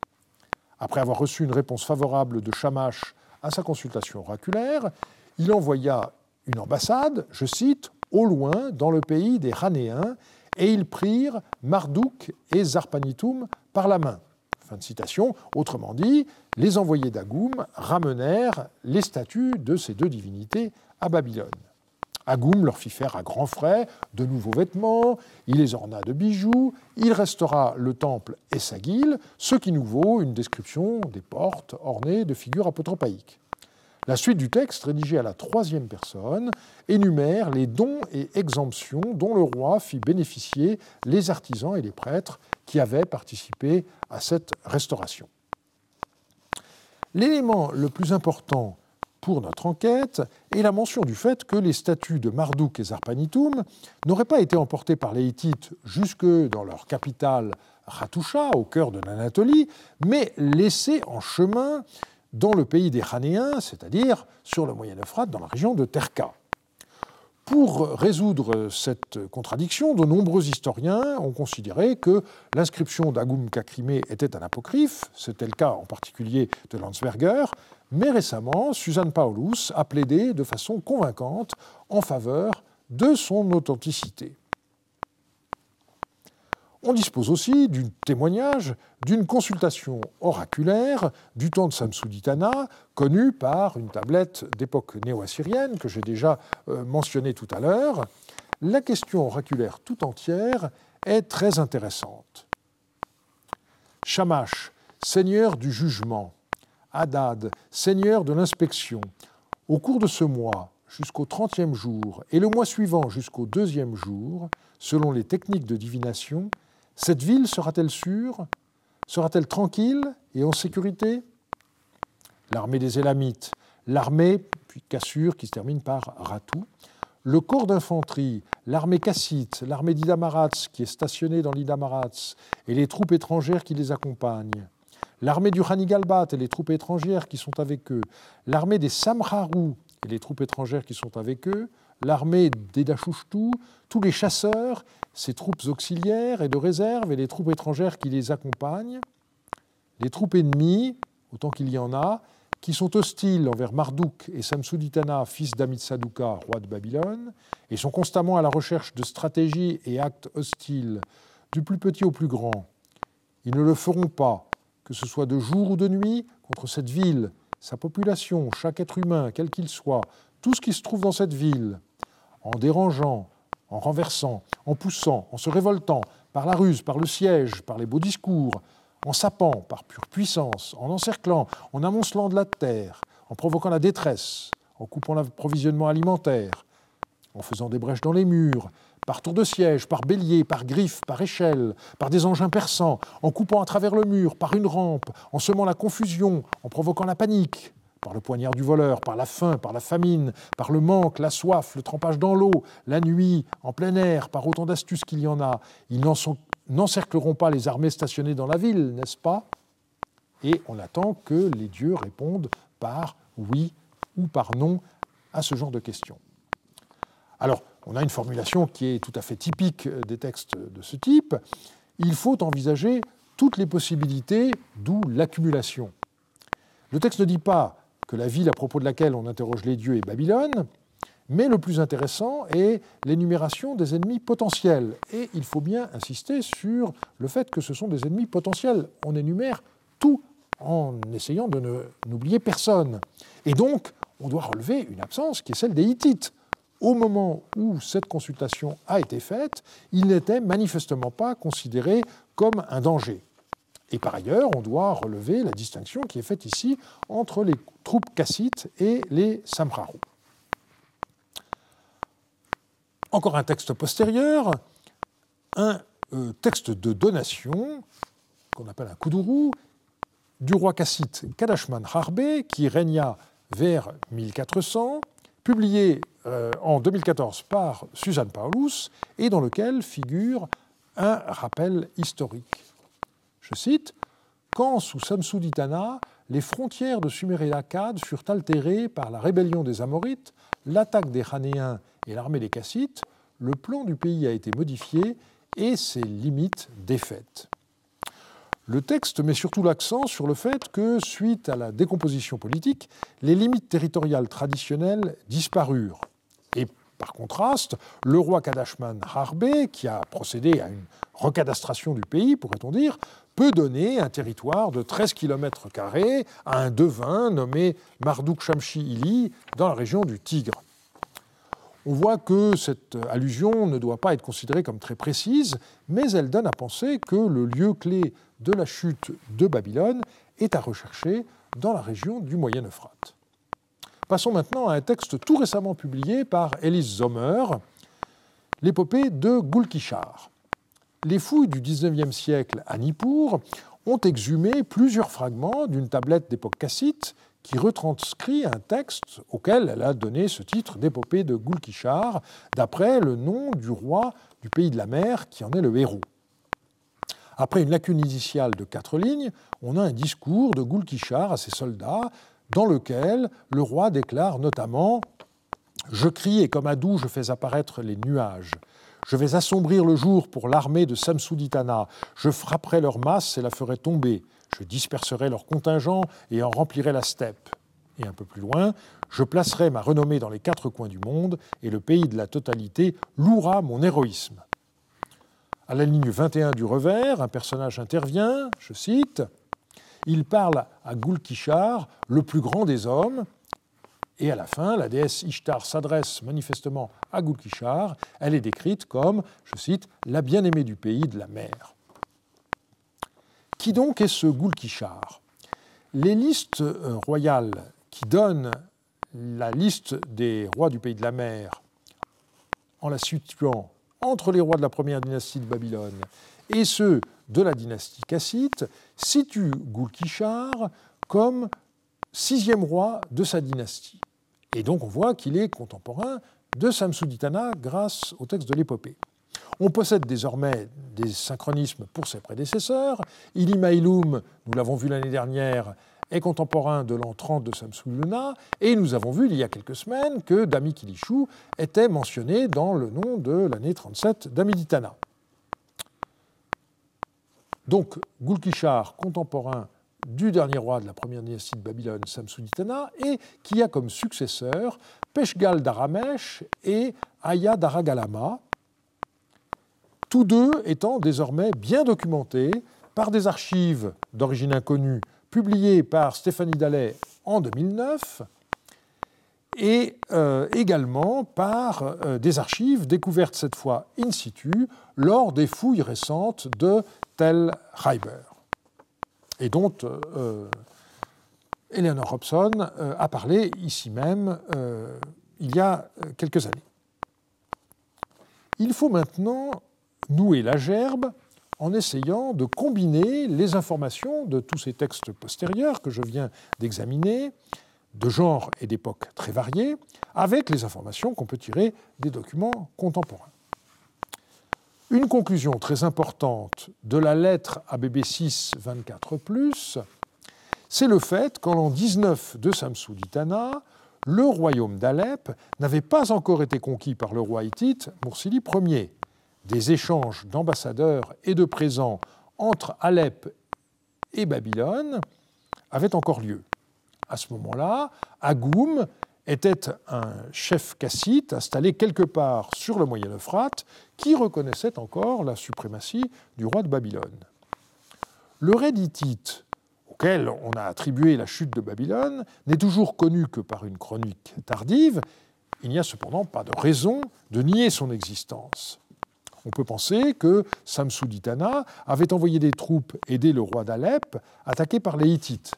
Après avoir reçu une réponse favorable de Shamash à sa consultation oraculaire, il envoya une ambassade, je cite, au loin, dans le pays des Ranéens, et ils prirent Marduk et Zarpanitum par la main. Fin de citation. Autrement dit, les envoyés d'Agoum ramenèrent les statues de ces deux divinités à Babylone. Agoum leur fit faire à grands frais de nouveaux vêtements, il les orna de bijoux, il restaura le temple et sa guile, ce qui nous vaut une description des portes ornées de figures apotropaïques. La suite du texte, rédigé à la troisième personne, énumère les dons et exemptions dont le roi fit bénéficier les artisans et les prêtres qui avaient participé à cette restauration. L'élément le plus important pour notre enquête est la mention du fait que les statues de Marduk et Zarpanitum n'auraient pas été emportées par les Hittites jusque dans leur capitale Ratusha, au cœur de l'Anatolie, mais laissées en chemin dans le pays des Hanéens, c'est-à-dire sur le Moyen-Euphrate, dans la région de Terka. Pour résoudre cette contradiction, de nombreux historiens ont considéré que l'inscription d'Agum Kakrimé était un apocryphe, c'était le cas en particulier de Landsberger, mais récemment, Suzanne Paulus a plaidé de façon convaincante en faveur de son authenticité. On dispose aussi du témoignage d'une consultation oraculaire du temps de Samsuditana, connue par une tablette d'époque néo-assyrienne que j'ai déjà euh, mentionnée tout à l'heure. La question oraculaire tout entière est très intéressante. Shamash, seigneur du jugement, Hadad, seigneur de l'inspection, au cours de ce mois jusqu'au trentième jour et le mois suivant jusqu'au deuxième jour, selon les techniques de divination, cette ville sera-t-elle sûre? Sera-t-elle tranquille et en sécurité? L'armée des Élamites, l'armée, puis Cassure qui se termine par Ratou, le corps d'infanterie, l'armée cassite, l'armée d'Idamarats qui est stationnée dans l'Idamarats et les troupes étrangères qui les accompagnent, l'armée du Hanigalbat et les troupes étrangères qui sont avec eux, l'armée des Samharou et les troupes étrangères qui sont avec eux, l'armée des Dachouchtou, tous les chasseurs ses troupes auxiliaires et de réserve et les troupes étrangères qui les accompagnent, les troupes ennemies, autant qu'il y en a, qui sont hostiles envers Marduk et Samsuditana, fils d'Amitsaduka, roi de Babylone, et sont constamment à la recherche de stratégies et actes hostiles, du plus petit au plus grand. Ils ne le feront pas, que ce soit de jour ou de nuit, contre cette ville, sa population, chaque être humain, quel qu'il soit, tout ce qui se trouve dans cette ville, en dérangeant, en renversant, en poussant, en se révoltant, par la ruse, par le siège, par les beaux discours, en sapant, par pure puissance, en encerclant, en amoncelant de la terre, en provoquant la détresse, en coupant l'approvisionnement alimentaire, en faisant des brèches dans les murs, par tour de siège, par bélier, par griffe, par échelle, par des engins perçants, en coupant à travers le mur, par une rampe, en semant la confusion, en provoquant la panique, par le poignard du voleur, par la faim, par la famine, par le manque, la soif, le trempage dans l'eau, la nuit, en plein air, par autant d'astuces qu'il y en a. Ils n'encercleront pas les armées stationnées dans la ville, n'est-ce pas? Et on attend que les dieux répondent par oui ou par non à ce genre de questions. Alors, on a une formulation qui est tout à fait typique des textes de ce type. Il faut envisager toutes les possibilités, d'où l'accumulation. Le texte ne dit pas que la ville à propos de laquelle on interroge les dieux est Babylone, mais le plus intéressant est l'énumération des ennemis potentiels. Et il faut bien insister sur le fait que ce sont des ennemis potentiels. On énumère tout en essayant de n'oublier personne. Et donc, on doit relever une absence qui est celle des Hittites au moment où cette consultation a été faite, il n'était manifestement pas considéré comme un danger. Et par ailleurs, on doit relever la distinction qui est faite ici entre les troupes cassites et les samrarous. Encore un texte postérieur, un euh, texte de donation qu'on appelle un koudourou du roi cassite Kadashman Harbe qui régna vers 1400 publié euh, en 2014 par Suzanne Paulus et dans lequel figure un rappel historique. Je cite Quand, sous Samsuditana, les frontières de Sumer et d'Akkad furent altérées par la rébellion des Amorites, l'attaque des Hanéens et l'armée des Cassites, le plan du pays a été modifié et ses limites défaites. Le texte met surtout l'accent sur le fait que, suite à la décomposition politique, les limites territoriales traditionnelles disparurent. Et par contraste, le roi Kadashman Harbe, qui a procédé à une recadastration du pays, pourrait-on dire, peut donner un territoire de 13 km à un devin nommé Marduk Shamshi Ili dans la région du Tigre. On voit que cette allusion ne doit pas être considérée comme très précise, mais elle donne à penser que le lieu clé de la chute de Babylone est à rechercher dans la région du Moyen-Euphrate. Passons maintenant à un texte tout récemment publié par Elise Sommer, l'épopée de Gulkishar. Les fouilles du XIXe siècle à Nippur ont exhumé plusieurs fragments d'une tablette d'époque cassite qui retranscrit un texte auquel elle a donné ce titre d'épopée de Gulkishar, d'après le nom du roi du pays de la mer qui en est le héros. Après une lacune initiale de quatre lignes, on a un discours de Gulkishar à ses soldats dans lequel le roi déclare notamment Je crie et comme à doux je fais apparaître les nuages. Je vais assombrir le jour pour l'armée de Samsuditana. Je frapperai leur masse et la ferai tomber. Je disperserai leurs contingents et en remplirai la steppe. Et un peu plus loin, je placerai ma renommée dans les quatre coins du monde et le pays de la totalité louera mon héroïsme. À la ligne 21 du revers, un personnage intervient, je cite, Il parle à Gulkishar, le plus grand des hommes, et à la fin, la déesse Ishtar s'adresse manifestement à Gulkishar. Elle est décrite comme, je cite, la bien-aimée du pays de la mer. Qui donc est ce Gulkishar Les listes euh, royales qui donnent la liste des rois du pays de la mer en la situant entre les rois de la première dynastie de Babylone et ceux de la dynastie cassite situent Gulkishar comme sixième roi de sa dynastie. Et donc on voit qu'il est contemporain de Samsuditana grâce au texte de l'épopée. On possède désormais des synchronismes pour ses prédécesseurs. Ilimailum, nous l'avons vu l'année dernière, est contemporain de l'an 30 de Samsuluna, et nous avons vu il y a quelques semaines que Dami Kilishu était mentionné dans le nom de l'année 37 d'Amiditana. Donc Gulkishar, contemporain du dernier roi de la première dynastie de Babylone, Samsuditana, et qui a comme successeur Peshgal d'Aramesh et Aya d'Aragalama, tous deux étant désormais bien documentés par des archives d'origine inconnue publiées par Stéphanie Dallet en 2009 et euh, également par euh, des archives découvertes cette fois in situ lors des fouilles récentes de Tel Heiber et dont euh, Eleanor Robson a parlé ici même il y a quelques années. Il faut maintenant nouer la gerbe en essayant de combiner les informations de tous ces textes postérieurs que je viens d'examiner, de genre et d'époque très variés, avec les informations qu'on peut tirer des documents contemporains. Une conclusion très importante de la lettre ABB6 24, c'est le fait qu'en l'an 19 de Samsuditana, le royaume d'Alep n'avait pas encore été conquis par le roi hittite Mursili Ier. Des échanges d'ambassadeurs et de présents entre Alep et Babylone avaient encore lieu. À ce moment-là, Agoum était un chef cassite installé quelque part sur le Moyen Euphrate qui reconnaissait encore la suprématie du roi de Babylone. Le raid hittite, auquel on a attribué la chute de Babylone, n'est toujours connu que par une chronique tardive. Il n'y a cependant pas de raison de nier son existence. On peut penser que Samsuditana avait envoyé des troupes aider le roi d'Alep attaqué par les Hittites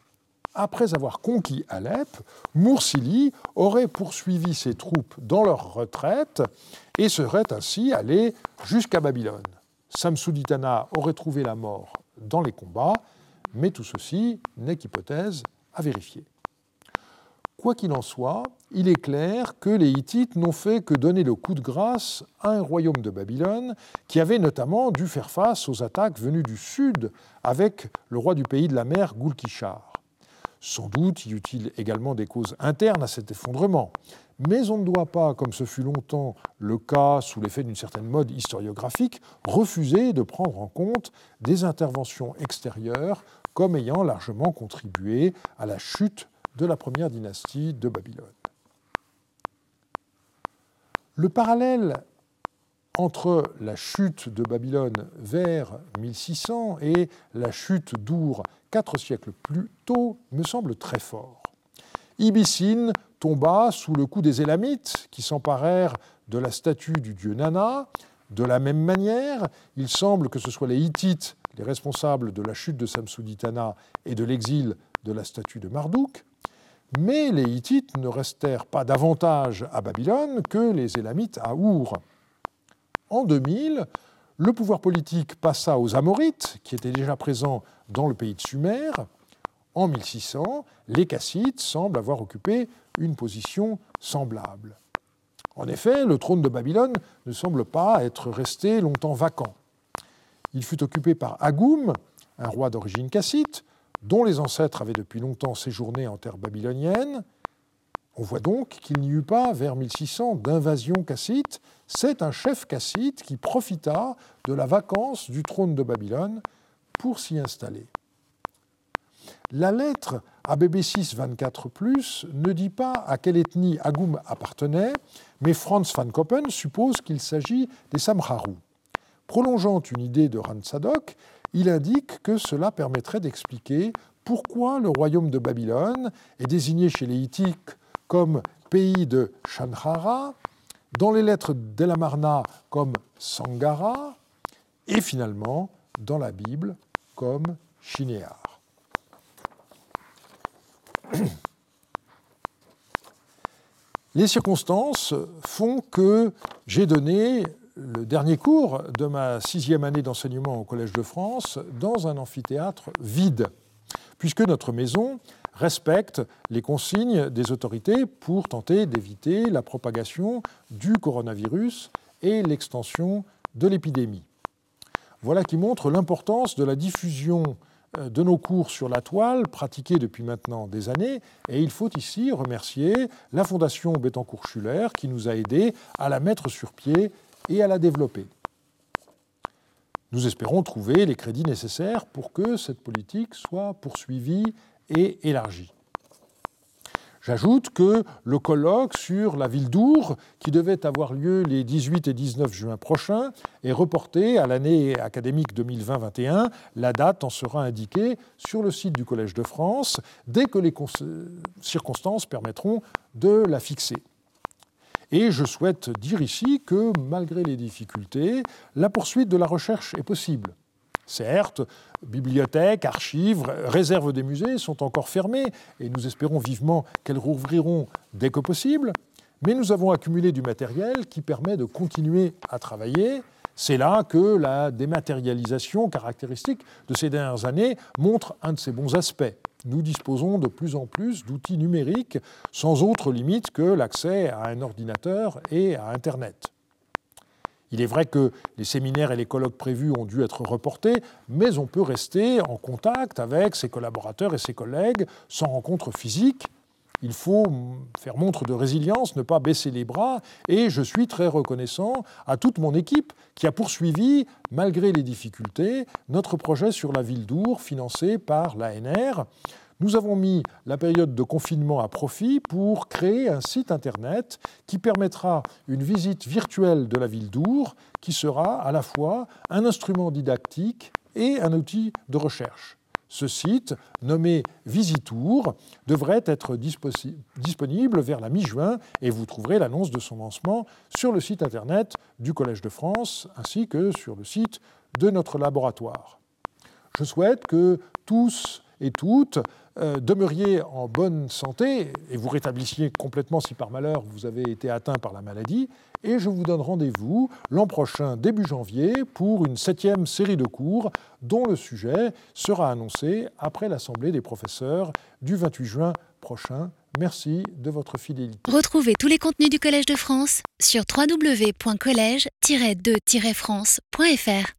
après avoir conquis Alep, Mursili aurait poursuivi ses troupes dans leur retraite et serait ainsi allé jusqu'à Babylone. Samsuditana aurait trouvé la mort dans les combats, mais tout ceci n'est qu'hypothèse à vérifier. Quoi qu'il en soit, il est clair que les Hittites n'ont fait que donner le coup de grâce à un royaume de Babylone qui avait notamment dû faire face aux attaques venues du sud avec le roi du pays de la mer, Gulkishar. Sans doute y eut-il également des causes internes à cet effondrement, mais on ne doit pas, comme ce fut longtemps le cas sous l'effet d'une certaine mode historiographique, refuser de prendre en compte des interventions extérieures comme ayant largement contribué à la chute de la première dynastie de Babylone. Le parallèle entre la chute de Babylone vers 1600 et la chute d'Our quatre siècles plus tôt me semble très fort. Ibicine tomba sous le coup des Élamites qui s'emparèrent de la statue du dieu Nana. De la même manière, il semble que ce soit les Hittites les responsables de la chute de Samsuditana et de l'exil de la statue de Marduk. Mais les Hittites ne restèrent pas davantage à Babylone que les Élamites à Our. En 2000, le pouvoir politique passa aux Amorites, qui étaient déjà présents dans le pays de Sumer. En 1600, les Cassites semblent avoir occupé une position semblable. En effet, le trône de Babylone ne semble pas être resté longtemps vacant. Il fut occupé par Agoum, un roi d'origine cassite, dont les ancêtres avaient depuis longtemps séjourné en terre babylonienne. On voit donc qu'il n'y eut pas, vers 1600, d'invasion cassite. C'est un chef cassite qui profita de la vacance du trône de Babylone pour s'y installer. La lettre ABB6 24 ne dit pas à quelle ethnie Agoum appartenait, mais Franz van Koppen suppose qu'il s'agit des Samharu. Prolongeant une idée de Ransadok, il indique que cela permettrait d'expliquer pourquoi le royaume de Babylone est désigné chez les Hittites comme pays de Shanhara, dans les lettres d'Elamarna comme Sangara, et finalement dans la Bible comme Shinéar. Les circonstances font que j'ai donné le dernier cours de ma sixième année d'enseignement au Collège de France dans un amphithéâtre vide, puisque notre maison respecte les consignes des autorités pour tenter d'éviter la propagation du coronavirus et l'extension de l'épidémie. Voilà qui montre l'importance de la diffusion euh, de nos cours sur la toile pratiqués depuis maintenant des années. Et il faut ici remercier la Fondation Bettencourt-Schuller qui nous a aidés à la mettre sur pied et à la développer. Nous espérons trouver les crédits nécessaires pour que cette politique soit poursuivie et élargie. J'ajoute que le colloque sur la ville d'Our, qui devait avoir lieu les 18 et 19 juin prochains, est reporté à l'année académique 2020-21. La date en sera indiquée sur le site du Collège de France dès que les circonstances permettront de la fixer. Et je souhaite dire ici que, malgré les difficultés, la poursuite de la recherche est possible. Certes, bibliothèques, archives, réserves des musées sont encore fermées et nous espérons vivement qu'elles rouvriront dès que possible, mais nous avons accumulé du matériel qui permet de continuer à travailler. C'est là que la dématérialisation caractéristique de ces dernières années montre un de ses bons aspects. Nous disposons de plus en plus d'outils numériques sans autre limite que l'accès à un ordinateur et à Internet. Il est vrai que les séminaires et les colloques prévus ont dû être reportés, mais on peut rester en contact avec ses collaborateurs et ses collègues sans rencontre physique. Il faut faire montre de résilience, ne pas baisser les bras, et je suis très reconnaissant à toute mon équipe qui a poursuivi, malgré les difficultés, notre projet sur la ville d'Our, financé par l'ANR. Nous avons mis la période de confinement à profit pour créer un site internet qui permettra une visite virtuelle de la ville d'Our, qui sera à la fois un instrument didactique et un outil de recherche. Ce site, nommé Visitour, devrait être disponible vers la mi-juin et vous trouverez l'annonce de son lancement sur le site internet du Collège de France ainsi que sur le site de notre laboratoire. Je souhaite que tous et toutes euh, demeuriez en bonne santé et vous rétablissiez complètement si par malheur vous avez été atteint par la maladie. Et je vous donne rendez-vous l'an prochain, début janvier, pour une septième série de cours dont le sujet sera annoncé après l'Assemblée des professeurs du 28 juin prochain. Merci de votre fidélité. Retrouvez tous les contenus du Collège de France sur www.colège-2-france.fr.